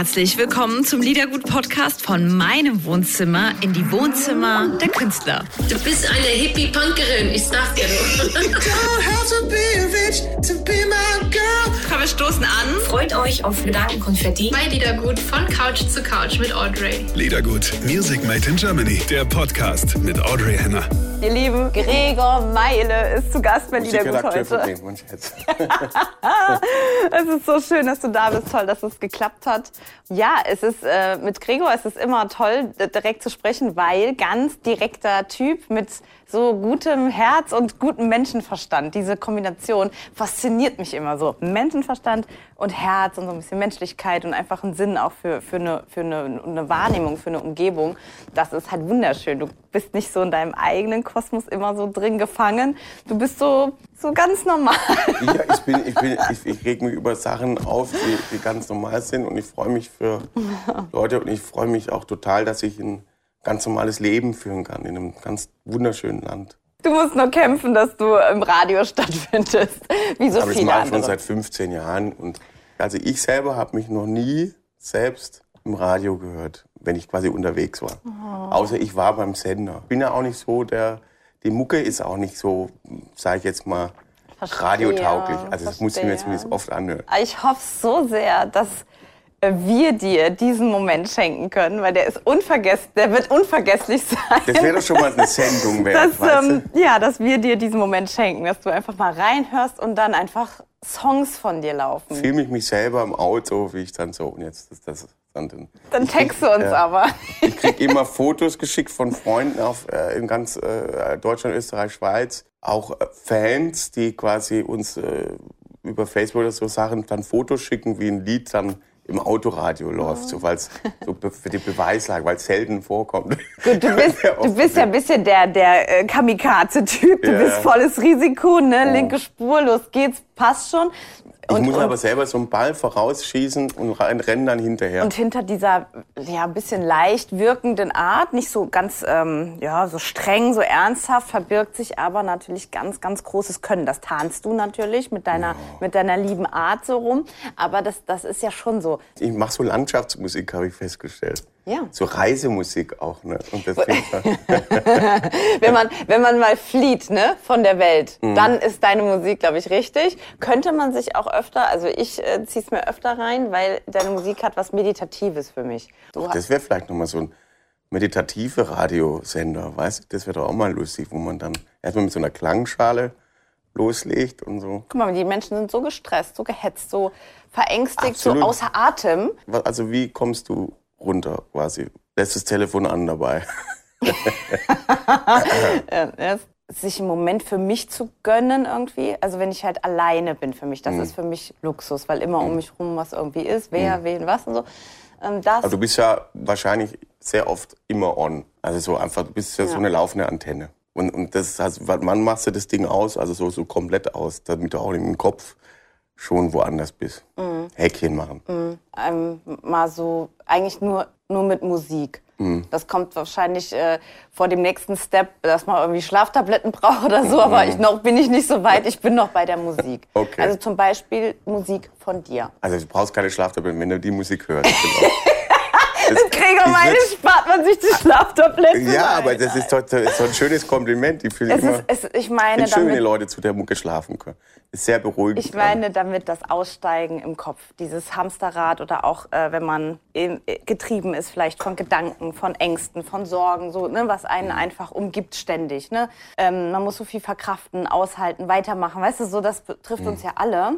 herzlich willkommen zum Liedergut-Podcast von meinem Wohnzimmer in die Wohnzimmer der Künstler. Du bist eine Hippie-Punkerin, ich sag dir Komm, wir stoßen an. Freut euch auf Gedankenkonfetti. Bei Liedergut von Couch zu Couch mit Audrey. Liedergut, Music Made in Germany, der Podcast mit Audrey Henner. Ihr Lieben, Gregor Meile ist zu Gast bei Liedergut heute. es ist so schön, dass du da bist. Toll, dass es geklappt hat. Ja, es ist äh, mit Gregor es ist immer toll, direkt zu sprechen, weil ganz direkter Typ mit so gutem Herz und gutem Menschenverstand. Diese Kombination fasziniert mich immer so. Menschenverstand und Herz und so ein bisschen Menschlichkeit und einfach einen Sinn auch für, für, eine, für eine, eine Wahrnehmung, für eine Umgebung. Das ist halt wunderschön. Du bist nicht so in deinem eigenen Kosmos immer so drin gefangen. Du bist so, so ganz normal. Ja, ich, bin, ich, bin, ich, ich reg mich über Sachen auf, die, die ganz normal sind und ich freue mich für Leute und ich freue mich auch total, dass ich ein ganz normales Leben führen kann in einem ganz wunderschönen Land. Du musst nur kämpfen, dass du im Radio stattfindest, wie so Aber viele das mache ich andere. schon seit 15 Jahren und also ich selber habe mich noch nie selbst im Radio gehört, wenn ich quasi unterwegs war. Oh. Außer ich war beim Sender. Bin ja auch nicht so der, die Mucke ist auch nicht so, sage ich jetzt mal, Verstehe, radiotauglich. Also das muss ich mir zumindest oft anhören. Ich hoffe so sehr, dass wir dir diesen Moment schenken können, weil der ist unvergesslich, der wird unvergesslich sein. Das wäre doch schon mal eine Sendung wert, dass, weißt ähm, ja, dass wir dir diesen Moment schenken, dass du einfach mal reinhörst und dann einfach Songs von dir laufen. Filme ich mich selber im Auto, wie ich dann so, und jetzt ist das dann Dann text du uns Ja. aber. Ich krieg immer Fotos geschickt von Freunden auf, äh, in ganz äh, Deutschland, Österreich, Schweiz. Auch äh, Fans, die quasi uns äh, über Facebook oder so Sachen dann Fotos schicken, wie ein Lied dann im Autoradio läuft, so weil es so für die Beweislage, weil es selten vorkommt. Gut, du bist, du bist ja ein bisschen der, der äh, Kamikaze-Typ. Du Ja. bist volles Risiko, ne? Linke Spur, los geht's, passt schon. Ich Und- muss und- aber selber so einen Ball vorausschießen und rennen dann hinterher. Und hinter dieser ja ein bisschen leicht wirkenden Art, nicht so ganz ähm, ja so streng, so ernsthaft, verbirgt sich aber natürlich ganz ganz großes Können. Das tarnst du natürlich mit deiner mit deiner lieben Art so rum. Aber das das ist ja schon so. Ich mache so Landschaftsmusik, habe ich festgestellt. Ja. So Reisemusik auch. Ne? Wenn man wenn man mal flieht ne von der Welt, Mhm. dann ist deine Musik glaube ich richtig. Könnte man sich auch öfter, also ich äh, zieh's mir öfter rein, weil deine Musik hat was meditatives für mich. Du hast, das wäre vielleicht nochmal so ein meditative Radiosender, weißt du? Das wäre doch auch mal lustig, wo man dann erstmal mit so einer Klangschale loslegt und so. guck mal, die Menschen sind so gestresst, so gehetzt, so verängstigt, Absolut. so außer Atem. Also wie kommst du runter quasi? Lässt das Telefon an dabei. Ja, sich einen Moment für mich zu gönnen irgendwie. Also wenn ich halt alleine bin für mich, das Mhm. ist für mich Luxus, weil immer um mich rum was irgendwie ist, wer, wen, was und so. Ähm, das, Aber du bist ja wahrscheinlich sehr oft immer on. Also so einfach, du bist ja, so Ja. eine laufende Antenne. Und, und das also, wann machst du das Ding aus, also so, so komplett aus, damit du auch im Kopf schon woanders bist. Mhm. Häkchen machen. ähm, mal so, eigentlich nur, nur mit Musik. Mhm. Das kommt wahrscheinlich äh, vor dem nächsten Step, dass man irgendwie Schlaftabletten braucht oder so, aber ich noch bin ich nicht so weit, ich bin noch bei der Musik. Mhm. Okay. Also zum Beispiel Musik von dir. Also du brauchst keine Schlaftabletten, wenn du die Musik hörst. Genau. Gregor, meine spart man sich die Schlaftabletten. Ja, aber das ist doch das ist doch ein schönes Kompliment. Ich finde Es immer, ist, es, ich meine, finde schön, wenn die damit, Leute zu der Mucke schlafen können. Ist sehr beruhigend. ich meine damit das Aussteigen im Kopf, dieses Hamsterrad oder auch äh, wenn man in, äh, getrieben ist vielleicht von Gedanken, von Ängsten, von Sorgen, so ne, was Mhm. einen einfach umgibt ständig. Ne? Ähm, man muss so viel verkraften, aushalten, weitermachen. Weißt du, so das betrifft Mhm. uns ja alle.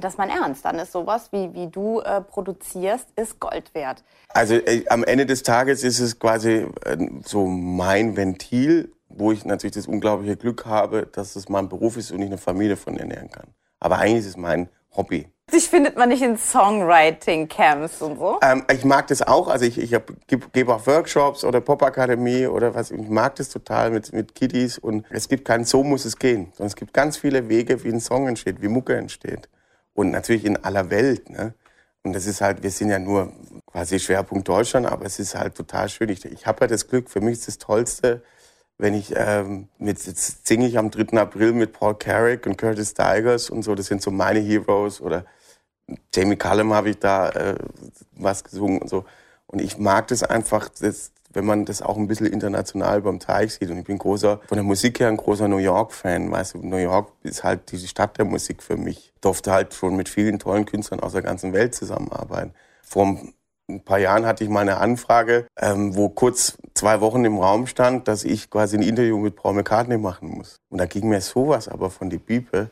Das ist mein Ernst. Dann ist sowas, wie, wie du äh, produzierst, ist Gold wert. Also äh, am Ende des Tages ist es quasi äh, so mein Ventil, wo ich natürlich das unglaubliche Glück habe, dass es mein Beruf ist und ich eine Familie von ernähren kann. Aber eigentlich ist es mein Hobby. Dich findet man nicht in Songwriting-Camps und so. Ähm, ich mag das auch, also ich, ich gebe geb auch Workshops oder Popakademie oder was. Ich mag das total mit, mit Kiddies und es gibt keinen So muss es gehen, sondern es gibt ganz viele Wege, wie ein Song entsteht, wie Mucke entsteht. Und natürlich in aller Welt. Ne? Und das ist halt, wir sind ja nur quasi Schwerpunkt Deutschland, aber es ist halt total schön. Ich, ich habe ja das Glück, für mich ist das Tollste, wenn ich ähm, mit jetzt singe ich am 3. April mit Paul Carrick und Curtis Stigers und so, das sind so meine Heroes oder Jamie Cullum habe ich da äh, was gesungen und so. Und ich mag das einfach, das, wenn man das auch ein bisschen international beim Teich sieht. Und ich bin großer, von der Musik her ein großer New York-Fan. Weißt du, New York ist halt die Stadt der Musik für mich. Ich durfte halt schon mit vielen tollen Künstlern aus der ganzen Welt zusammenarbeiten. Vor ein paar Jahren hatte ich mal eine Anfrage, ähm, wo kurz zwei Wochen im Raum stand, dass ich quasi ein Interview mit Paul McCartney machen muss. Und da ging mir sowas aber von die Bibel.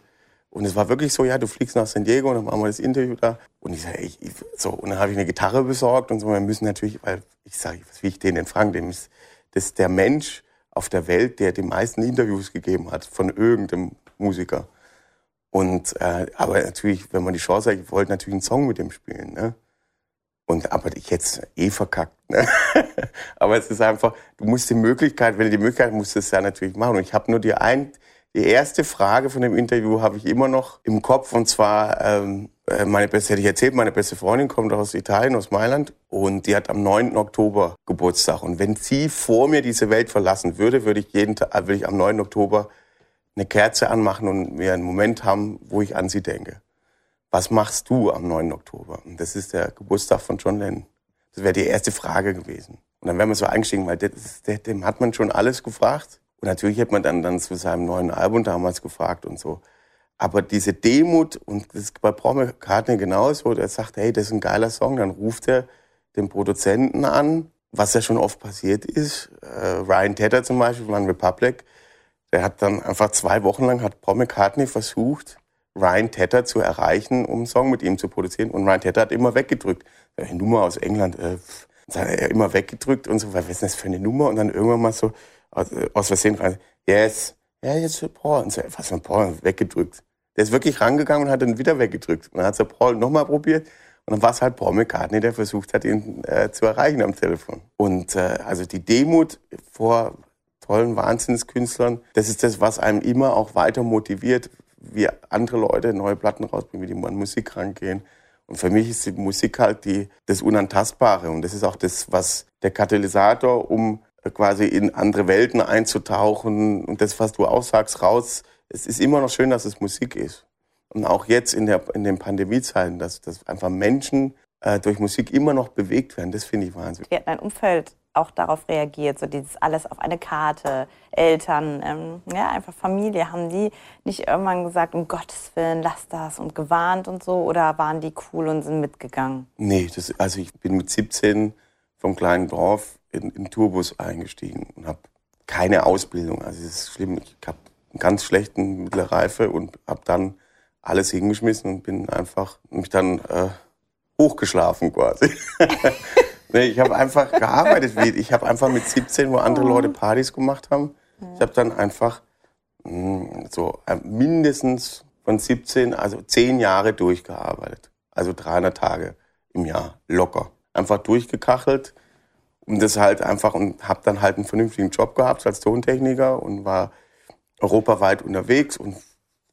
Und es war wirklich so, ja, du fliegst nach San Diego und dann machen wir das Interview da. Und ich sage, ich, so, und dann habe ich eine Gitarre besorgt und so. Wir müssen natürlich, weil ich sage, was will ich den denn fragen? Dem ist, das ist der Mensch auf der Welt, der die meisten Interviews gegeben hat von irgendeinem Musiker. Und äh, aber natürlich, wenn man die Chance hat, ich wollte natürlich einen Song mit dem spielen. Ne? Und aber ich jetzt eh verkackt. Ne? aber es ist einfach, du musst die Möglichkeit, wenn du die Möglichkeit musst, es ja natürlich machen. Und ich habe nur die ein, die erste Frage von dem Interview habe ich immer noch im Kopf und zwar ähm, äh, meine beste, hätte ich erzählt, meine beste Freundin kommt aus Italien, aus Mailand und die hat am 9. Oktober Geburtstag und wenn sie vor mir diese Welt verlassen würde, würde ich jeden Tag, würde ich am 9. Oktober eine Kerze anmachen und mir einen Moment haben, wo ich an sie denke. Was machst du am 9. Oktober? Und das ist der Geburtstag von John Lennon. Das wäre die erste Frage gewesen. Und dann wären wir so eingestiegen, weil das, dem hat man schon alles gefragt. Und natürlich hätte man dann, dann zu seinem neuen Album damals gefragt und so. Aber diese Demut, und das ist bei Paul McCartney genauso, der sagt, hey, das ist ein geiler Song, dann ruft er den Produzenten an, was ja schon oft passiert ist. Äh, Ryan Tedder zum Beispiel von Republic, der hat dann einfach zwei Wochen lang, hat Paul McCartney versucht, Ryan Tedder zu erreichen, um einen Song mit ihm zu produzieren. Und Ryan Tedder hat immer weggedrückt. Eine Nummer aus England, äh, hat er immer weggedrückt und so, was ist das für eine Nummer? Und dann irgendwann mal so, aus, aus Versehen rein, yes, ja, jetzt Paul. Und so, was für Paul, weggedrückt. Der ist wirklich rangegangen und hat dann wieder weggedrückt. Und dann hat er Paul nochmal probiert. Und dann war es halt Paul McCartney, der versucht hat, ihn äh, zu erreichen am Telefon. Und äh, also die Demut vor tollen Wahnsinnskünstlern, das ist das, was einem immer auch weiter motiviert, wie andere Leute neue Platten rausbringen, wie die an Musik rangehen. Und für mich ist die Musik halt die, das Unantastbare. Und das ist auch das, was der Katalysator, um quasi in andere Welten einzutauchen und das, was du auch sagst, raus. Es ist immer noch schön, dass es Musik ist. Und auch jetzt in, der, in den Pandemiezeiten, dass, dass einfach Menschen äh, durch Musik immer noch bewegt werden, das finde ich wahnsinnig. Wie hat dein Umfeld auch darauf reagiert, so dieses alles auf eine Karte, Eltern, ähm, ja, einfach Familie, haben die nicht irgendwann gesagt, um Gottes Willen, lass das und gewarnt und so, oder waren die cool und sind mitgegangen? Nee, das, also ich bin mit 17 vom kleinen Dorf in, in Tourbus eingestiegen und habe keine Ausbildung. Also es ist schlimm. Ich habe einen ganz schlechten Mittelreife und habe dann alles hingeschmissen und bin einfach mich dann äh, hochgeschlafen quasi. nee, ich habe einfach gearbeitet. Ich habe einfach mit 17, wo andere Leute Partys gemacht haben, ich habe dann einfach mh, hm, so äh, mindestens von 17, also 10 Jahre durchgearbeitet. Also 300 Tage im Jahr locker. Einfach durchgekachelt und das halt einfach und habe dann halt einen vernünftigen Job gehabt als Tontechniker und war europaweit unterwegs und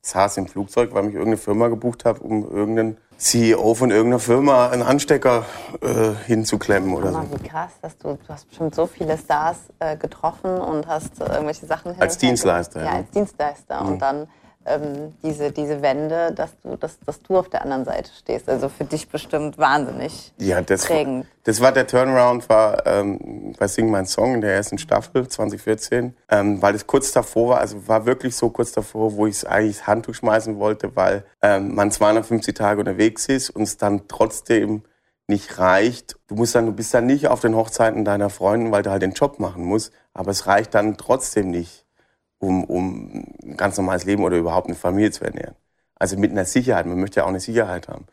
saß im Flugzeug, weil mich irgendeine Firma gebucht hat, um irgendeinen CEO von irgendeiner Firma einen Anstecker äh, hinzuklemmen oder so. Wie krass, dass du, du hast bestimmt so viele Stars äh, getroffen und hast äh, irgendwelche Sachen als Dienstleister. Ja, ja, als Dienstleister mhm. und dann ähm, diese, diese Wende, dass du, dass, dass du auf der anderen Seite stehst. Also für dich bestimmt wahnsinnig ja, das prägend. War, das war der Turnaround, war ähm, bei Sing Mein Song in der ersten Staffel 2014, ähm, weil es kurz davor war, also war wirklich so kurz davor, wo ich es eigentlich das Handtuch schmeißen wollte, weil ähm, man 250 Tage unterwegs ist und es dann trotzdem nicht reicht. Du musst dann, du bist dann nicht auf den Hochzeiten deiner Freunde, weil du halt den Job machen musst, aber es reicht dann trotzdem nicht um, um ein ganz normales Leben oder überhaupt eine Familie zu ernähren. Also mit einer Sicherheit. Man möchte ja auch eine Sicherheit haben.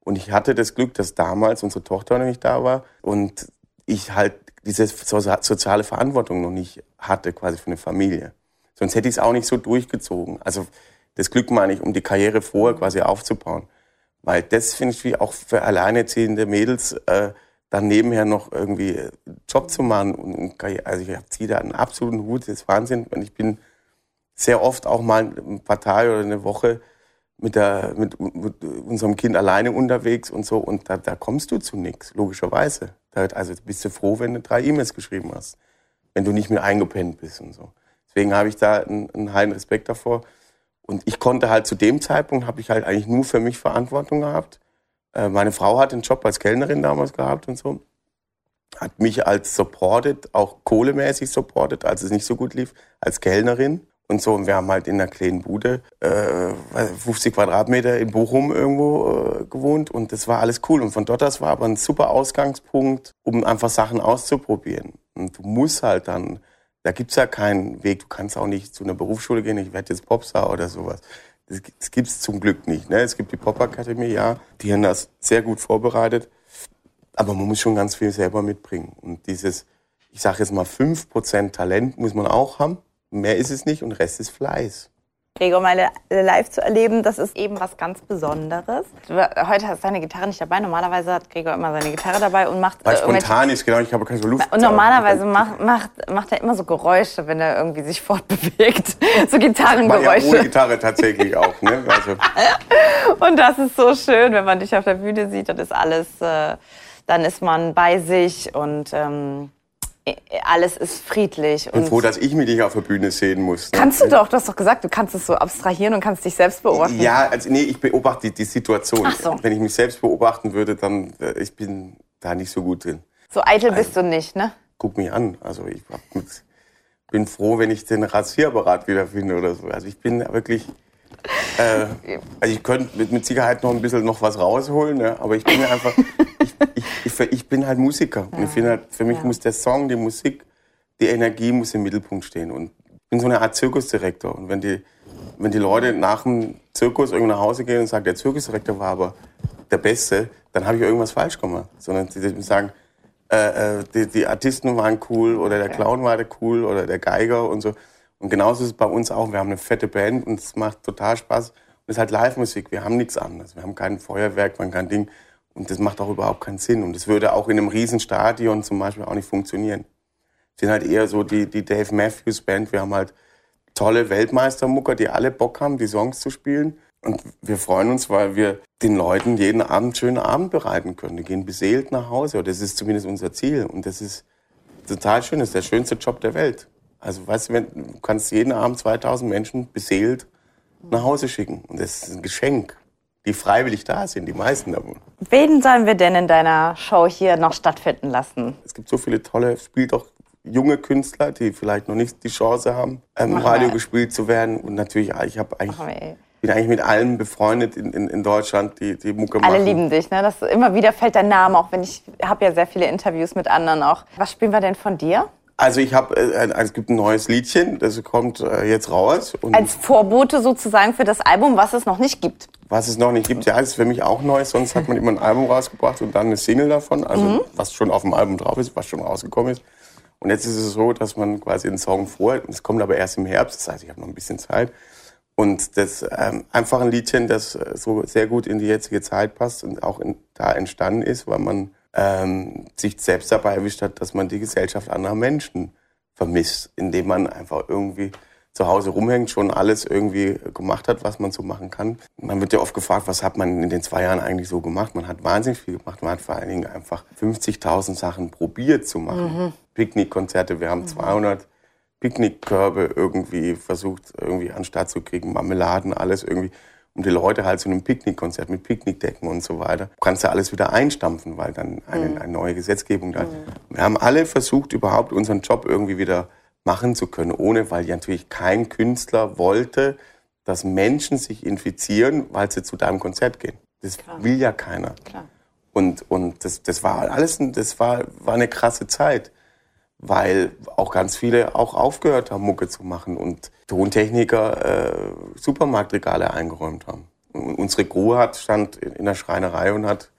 Und ich hatte das Glück, dass damals unsere Tochter noch nicht da war und ich halt diese soziale Verantwortung noch nicht hatte, quasi für eine Familie. Sonst hätte ich es auch nicht so durchgezogen. Also das Glück meine ich, um die Karriere vorher quasi aufzubauen. Weil das finde ich auch für alleinerziehende Mädels, äh, dann nebenher noch irgendwie Job zu machen. Und, also ich ziehe da einen absoluten Hut, das ist Wahnsinn. Und ich bin sehr oft auch mal ein paar oder eine Woche mit, der, mit, mit unserem Kind alleine unterwegs und so. Und da, da kommst du zu nichts, logischerweise. Also bist du froh, wenn du drei E-Mails geschrieben hast, wenn du nicht mehr eingepennt bist und so. Deswegen habe ich da einen, einen heilen Respekt davor. Und ich konnte halt zu dem Zeitpunkt, habe ich halt eigentlich nur für mich Verantwortung gehabt, Äh, meine Frau hat einen Job als Kellnerin damals gehabt und so. Hat mich als supported, auch kohlemäßig supported, als es nicht so gut lief, als Kellnerin. Und so, und wir haben halt in einer kleinen Bude, äh, 50 Quadratmeter in Bochum irgendwo äh, gewohnt und das war alles cool. Und von dort aus war aber ein super Ausgangspunkt, um einfach Sachen auszuprobieren. Und du musst halt dann, da gibt's ja keinen Weg, du kannst auch nicht zu einer Berufsschule gehen, ich werde jetzt Popstar oder sowas. Das, das gibt's zum Glück nicht. Ne? Es gibt die Popakademie, ja, die haben das sehr gut vorbereitet. Aber man muss schon ganz viel selber mitbringen. Und dieses, ich sage jetzt mal, 5% Talent muss man auch haben. Mehr ist es nicht und Rest ist Fleiß. Gregor mal live zu erleben, das ist eben was ganz Besonderes. Heute hast du deine Gitarre nicht dabei. Normalerweise hat Gregor immer seine Gitarre dabei und macht. Weil spontan ist, genau, ich habe keine so Luft. Und normalerweise macht, macht, macht er immer so Geräusche, wenn er irgendwie sich fortbewegt. So Gitarrengeräusche. Ja, ohne Gitarre tatsächlich auch. Ne? Also. und das ist so schön, wenn man dich auf der Bühne sieht, dann ist alles, äh, dann ist man bei sich und. Ähm, alles ist friedlich. Ich bin froh, dass ich mich nicht auf der Bühne sehen muss. Ne? Kannst du doch, du hast doch gesagt, du kannst es so abstrahieren und kannst dich selbst beobachten. Ja, also nee, ich beobachte die, die Situation. So. Wenn ich mich selbst beobachten würde, dann äh, ich bin da nicht so gut drin. So eitel also, bist du nicht, ne? Guck mich an. Also ich mit, bin froh, wenn ich den Rasierapparat wiederfinde oder so. Also ich bin wirklich äh, also ich könnte mit, mit Sicherheit noch ein bisschen noch was rausholen, ne? aber ich bin ja einfach, ich, ich, ich, ich, bin halt Musiker. Ja. Und ich finde halt, für mich ja. muss der Song, die Musik, die Energie muss im Mittelpunkt stehen. Und ich bin so eine Art Zirkusdirektor. Und wenn die, wenn die Leute nach dem Zirkus irgendwo nach Hause gehen und sagen, der Zirkusdirektor war aber der Beste, dann habe ich irgendwas falsch gemacht. Sondern die sagen, äh, äh, die, die, Artisten waren cool oder der Clown war der cool oder der Geiger und so. Und genauso ist es bei uns auch. Wir haben eine fette Band und es macht total Spaß. Und es ist halt Live-Musik. Wir haben nichts anderes. Wir haben kein Feuerwerk, wir haben kein Ding. Und das macht auch überhaupt keinen Sinn. Und das würde auch in einem Riesenstadion zum Beispiel auch nicht funktionieren. Wir sind halt eher so die, die Dave Matthews Band. Wir haben halt tolle Weltmeistermucker, die alle Bock haben, die Songs zu spielen. Und wir freuen uns, weil wir den Leuten jeden Abend einen schönen Abend bereiten können. Die gehen beseelt nach Hause. Das ist zumindest unser Ziel. Und das ist total schön. Das ist der schönste Job der Welt. Also weißt du, du kannst jeden Abend 2000 Menschen beseelt nach Hause schicken. Und das ist ein Geschenk, die freiwillig da sind, die meisten davon. Wen sollen wir denn in deiner Show hier noch stattfinden lassen? Es gibt so viele tolle, spielt auch junge Künstler, die vielleicht noch nicht die Chance haben, im Radio wir. gespielt zu werden. Und natürlich, ich habe eigentlich bin eigentlich mit allen befreundet in, in, in Deutschland, die, die Mucke machen. Alle lieben dich, ne? Das, immer wieder fällt dein Name, auch wenn ich habe ja sehr viele Interviews mit anderen auch. Was spielen wir denn von dir? Also ich habe, äh, es gibt ein neues Liedchen, das kommt äh, jetzt raus. Als Vorbote sozusagen für das Album, was es noch nicht gibt. Was es noch nicht gibt, ja, ist für mich auch neu. Sonst hat man immer ein Album rausgebracht und dann eine Single davon, also mhm. was schon auf dem Album drauf ist, was schon rausgekommen ist. Und jetzt ist es so, dass man quasi einen Song vor, es kommt aber erst im Herbst, das heißt, ich habe noch ein bisschen Zeit. Und das ähm, einfach ein Liedchen, das äh, so sehr gut in die jetzige Zeit passt und auch in, da entstanden ist, weil man ähm, sich selbst dabei erwischt hat, dass man die Gesellschaft anderer Menschen vermisst, indem man einfach irgendwie zu Hause rumhängt, schon alles irgendwie gemacht hat, was man so machen kann. Man wird ja oft gefragt, was hat man in den zwei Jahren eigentlich so gemacht? Man hat wahnsinnig viel gemacht. Man hat vor allen Dingen einfach 50.000 Sachen probiert zu machen. Mhm. Picknickkonzerte, wir haben mhm. 200 Picknickkörbe irgendwie versucht, irgendwie an Start zu kriegen, Marmeladen, alles irgendwie um die Leute halt zu einem Picknickkonzert mit Picknickdecken und so weiter. Du kannst ja alles wieder einstampfen, weil dann eine, mhm. eine neue Gesetzgebung da ist. Mhm. Wir haben alle versucht, überhaupt unseren Job irgendwie wieder machen zu können, ohne, weil ja natürlich kein Künstler wollte, dass Menschen sich infizieren, weil sie zu deinem Konzert gehen. Das Klar. will ja keiner. Klar. Und, und das, das war alles, das war, war eine krasse Zeit weil auch ganz viele auch aufgehört haben, Mucke zu machen und Tontechniker äh, Supermarktregale eingeräumt haben. Und unsere Crew hat stand in der Schreinerei und hat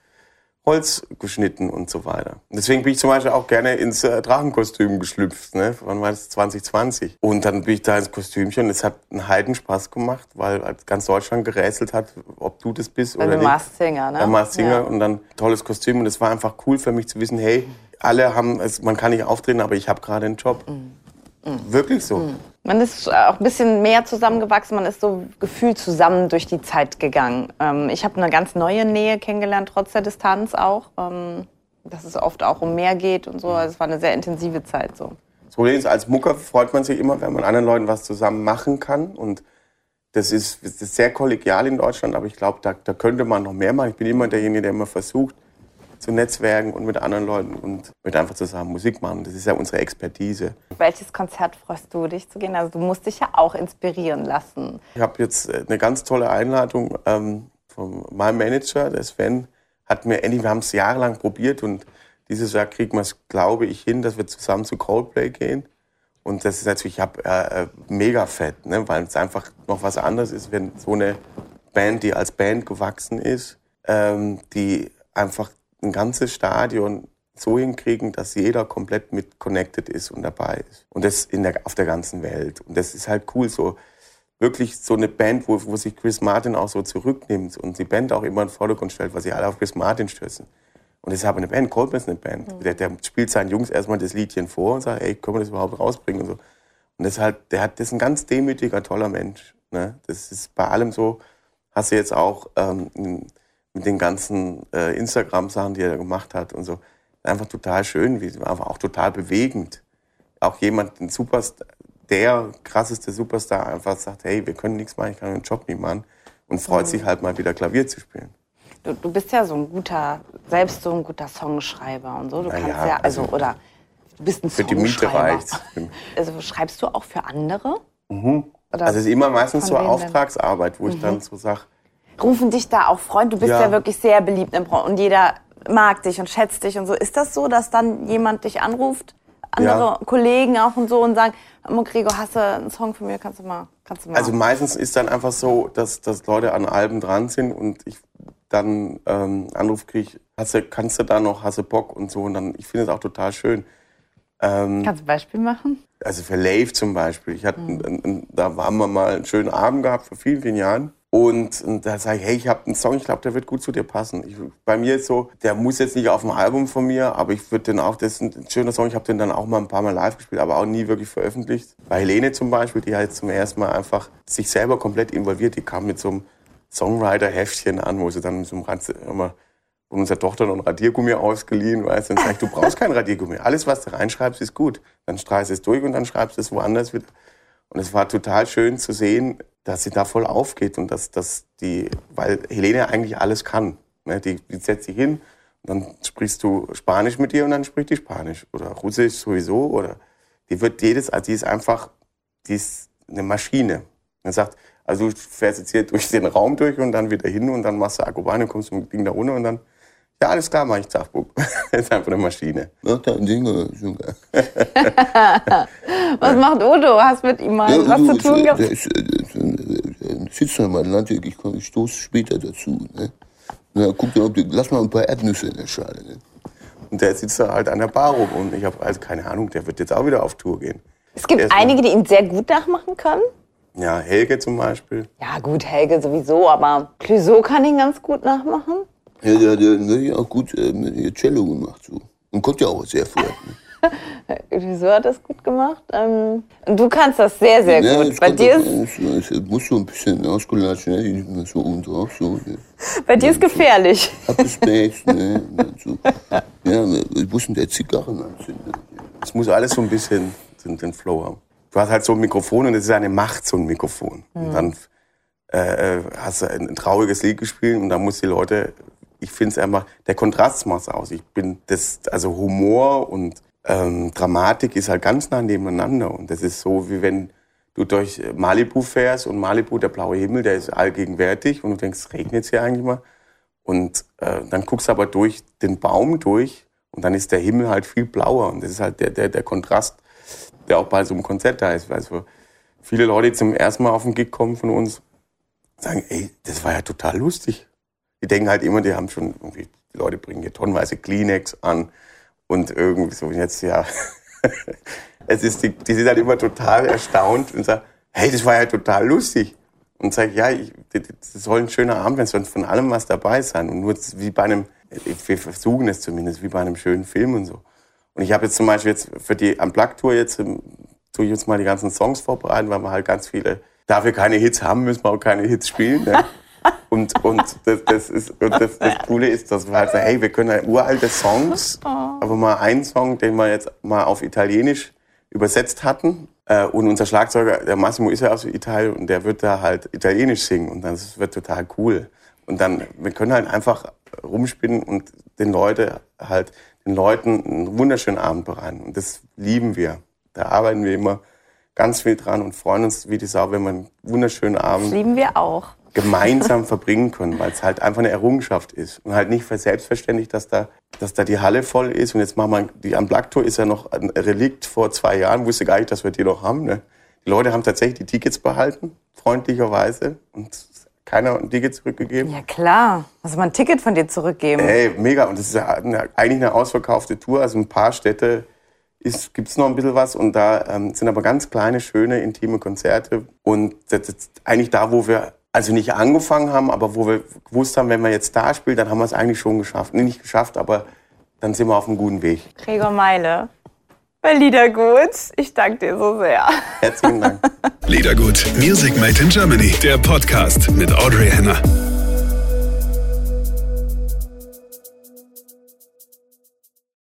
Holz geschnitten und so weiter. Und deswegen bin ich zum Beispiel auch gerne ins äh, Drachenkostüm geschlüpft, ne? Wann war das? 2020. Und dann bin ich da ins Kostümchen und es hat einen Heidenspaß gemacht, weil halt ganz Deutschland gerätselt hat, ob du das bist oder nicht. Mars Singer, ne? Mars Singer ja. und dann tolles Kostüm und es war einfach cool für mich zu wissen, hey, alle haben, es, man kann nicht auftreten, aber ich habe gerade einen Job. Mhm. Mhm. Wirklich so. Mhm. Man ist auch ein bisschen mehr zusammengewachsen, man ist so gefühlt zusammen durch die Zeit gegangen. Ähm, ich habe eine ganz neue Nähe kennengelernt, trotz der Distanz auch. Ähm, dass es oft auch um mehr geht und so. Also es war eine sehr intensive Zeit so. Das Problem ist, als Mucker freut man sich immer, wenn man anderen Leuten was zusammen machen kann. Und das ist, das ist sehr kollegial in Deutschland, aber ich glaube, da, da könnte man noch mehr machen. Ich bin immer derjenige, der immer versucht, zu netzwerken und mit anderen Leuten und mit einfach zusammen Musik machen. Das ist ja unsere Expertise. Welches Konzert freust du dich zu gehen? Also du musst dich ja auch inspirieren lassen. Ich habe jetzt äh, eine ganz tolle Einladung ähm, von meinem Manager, der Sven, hat mir endlich, wir haben es jahrelang probiert und dieses Jahr kriegen wir es, glaube ich, hin, dass wir zusammen zu Coldplay gehen. Und das ist natürlich hab, äh, mega fett, ne? weil es einfach noch was anderes ist, wenn so eine Band, die als Band gewachsen ist, ähm, die einfach ein ganzes Stadion so hinkriegen, dass jeder komplett mit connected ist und dabei ist. Und das in der, auf der ganzen Welt. Und das ist halt cool, so wirklich so eine Band, wo, wo sich Chris Martin auch so zurücknimmt und die Band auch immer in den Vordergrund stellt, weil sie alle auf Chris Martin stößen. Und das ist aber eine Band, Coldplay ist eine Band. Mhm. Der, der, spielt seinen Jungs erstmal das Liedchen vor und sagt, ey, können wir das überhaupt rausbringen und so. Und das ist halt, der hat, das ist ein ganz demütiger, toller Mensch. Ne? Das ist bei allem so, hast du jetzt auch ähm, mit den ganzen äh, Instagram-Sachen, die er gemacht hat und so. Einfach total schön, wie, aber auch total bewegend. Auch jemand, ein Superstar, der krasseste Superstar einfach sagt, hey, wir können nichts machen, ich kann den Job nicht machen und freut mhm. sich halt mal wieder Klavier zu spielen. Du, du bist ja so ein guter, selbst so ein guter Songschreiber und so. Du Na kannst ja, ja, also, also oder du bist ein Für die Miete Songschreiber. reicht's. Also schreibst du auch für andere? Mhm. Also es ist immer meistens so? Mhm. Auftragsarbeit, wo ich dann so sage, Rufen dich da auch Freunde? Du bist ja, Ja. wirklich sehr beliebt im Branche und jeder mag dich und schätzt dich und so. Ist das so, dass dann jemand dich anruft, andere Ja. Kollegen auch und so und sagen, Gregor, hast du einen Song von mir? Kannst du mal, kannst du mal? Also meistens ist dann einfach so, dass, dass Leute an Alben dran sind und ich dann ähm, Anruf kriege, hast du, kannst du da noch, hast du Bock und so. Und dann, ich finde es auch total schön. Ähm, Kannst du ein Beispiel machen? also für Lave zum Beispiel. Ich hatte, ein- da haben wir mal einen schönen Abend gehabt vor vielen, vielen Jahren. Und, und da sage ich, hey, ich habe einen Song, ich glaube, der wird gut zu dir passen. Ich, bei mir ist so, der muss jetzt nicht auf dem Album von mir, aber ich würde den auch, das ist ein schöner Song, ich habe den dann auch mal ein paar Mal live gespielt, aber auch nie wirklich veröffentlicht. Bei Helene zum Beispiel, die hat jetzt zum ersten Mal einfach sich selber komplett involviert, die kam mit so einem Songwriter-Heftchen an, wo sie dann mit so einem Ranz, immer von unserer Tochter noch ein Radiergummi ausgeliehen, weißt du, dann sag ich, du brauchst kein Radiergummi. Alles, was du reinschreibst, ist gut. Dann streichst du es durch und dann schreibst du es woanders wieder. Und es war total schön zu sehen, dass sie da voll aufgeht und dass, dass die, weil Helene eigentlich alles kann. Ne? Die, die setzt sich hin und dann sprichst du Spanisch mit ihr und dann spricht die Spanisch. Oder Russisch sowieso. Oder die wird jedes, also die ist einfach, die ist eine Maschine. Man sagt, also du fährst jetzt hier durch den Raum durch und dann wieder hin und dann machst du Akkubane, kommst mit dem Ding da runter und dann, ja, alles klar, mach ich Zachbub. das ist einfach eine Maschine. Was macht Udo? Hast mit ihm mal Ja, was du, zu tun der- gehabt? der ist, der- der- der sitzt da im Atlantik, ich, komm- ich stoße später dazu. Ne? Na, guck dir, ob du, lass mal ein paar Erdnüsse in der Schale. Ne? Und der sitzt da halt an der Bar rum und ich habe also keine Ahnung, der wird jetzt auch wieder auf Tour gehen. Es gibt einige, die ihn sehr gut nachmachen können. Ja, Helge zum Beispiel. Ja, gut, Helge sowieso, aber Clouseau kann ihn ganz gut nachmachen. Ja, der, der, der hat ja auch gut äh, Cello gemacht. So. Und kommt ja auch sehr vor. Ne? Clouseau hat das gut gemacht. Ähm, und du kannst das sehr, sehr Ja, gut. Bei dir, auch- ist, es, es muss so ein bisschen ausgelatschen, ne? nicht mehr so oben drauf. So, ne? bei dir ist gefährlich. Abgespaced, ne? So. Ja, ich muss der Zigarren anzünden. Es muss alles so ein bisschen den, den Flow haben. Du hast halt so ein Mikrofon und es ist eine Macht, so ein Mikrofon. Und dann äh, äh, hast du ein, ein trauriges Lied gespielt und dann muss die Leute, ich finde es einfach, der Kontrast macht's aus. Ich bin das, also Humor und ähm, Dramatik ist halt ganz nah nebeneinander und das ist so, wie wenn du durch Malibu fährst und Malibu, der blaue Himmel, der ist allgegenwärtig und du denkst, regnet hier eigentlich mal? Und äh, dann guckst du aber durch den Baum durch und dann ist der Himmel halt viel blauer. Und das ist halt der, der, der Kontrast, der auch bei so einem Konzert da ist. Also viele Leute, die zum ersten Mal auf den Gig kommen von uns, sagen, ey, das war ja total lustig. Die denken halt immer, die haben schon irgendwie, die Leute bringen hier tonnenweise Kleenex an und irgendwie so, und jetzt ja. es ist die, die sind halt immer total erstaunt und sagen, hey, das war ja total lustig. Und sage, ja, ich, das soll ein schöner Abend werden, es soll von allem was dabei sein. Und nur wie bei einem, wir versuchen es zumindest, wie bei einem schönen Film und so. Und ich habe jetzt zum Beispiel jetzt für die Unplugged-Tour jetzt, ähm, tue ich jetzt mal die ganzen Songs vorbereiten, weil wir halt ganz viele, da wir keine Hits haben, müssen wir auch keine Hits spielen. Ne? Und, und, das, das ist, das, das Coole ist, dass wir halt sagen, hey, wir können halt uralte Songs, aber mal einen Song, den wir jetzt mal auf Italienisch übersetzt hatten, Äh, und unser Schlagzeuger, der Massimo, ist ja aus Italien und der wird da halt italienisch singen und das wird total cool. Und dann, wir können halt einfach rumspinnen und den Leute halt, den Leuten einen wunderschönen Abend bereiten. Und das lieben wir. Da arbeiten wir immer ganz viel dran und freuen uns wie die Sau, wenn wir einen wunderschönen Das Abend lieben wir auch. Gemeinsam verbringen können, weil es halt einfach eine Errungenschaft ist und halt nicht für selbstverständlich, dass da, dass da die Halle voll ist und jetzt machen wir die Unplugged-Tour ist ja noch ein Relikt vor zwei Jahren, wusste gar nicht, dass wir die noch haben. Ne? Die Leute haben tatsächlich die Tickets behalten, freundlicherweise und keiner ein Ticket zurückgegeben. Ja klar. Also mal ein Ticket von dir zurückgeben. Ey, mega und das ist ja eine, eigentlich eine ausverkaufte Tour, also ein paar Städte gibt es noch ein bisschen was und da ähm, sind aber ganz kleine, schöne, intime Konzerte und das ist eigentlich da, wo wir also nicht angefangen haben, aber wo wir gewusst haben, wenn wir jetzt da spielen, dann haben wir es eigentlich schon geschafft. Nee, nicht geschafft, aber dann sind wir auf einem guten Weg. Gregor Meile. Bei Liedergut. Ich danke dir so sehr. Herzlichen Dank. Liedergut, Music Made in Germany, der Podcast mit Audrey Henner.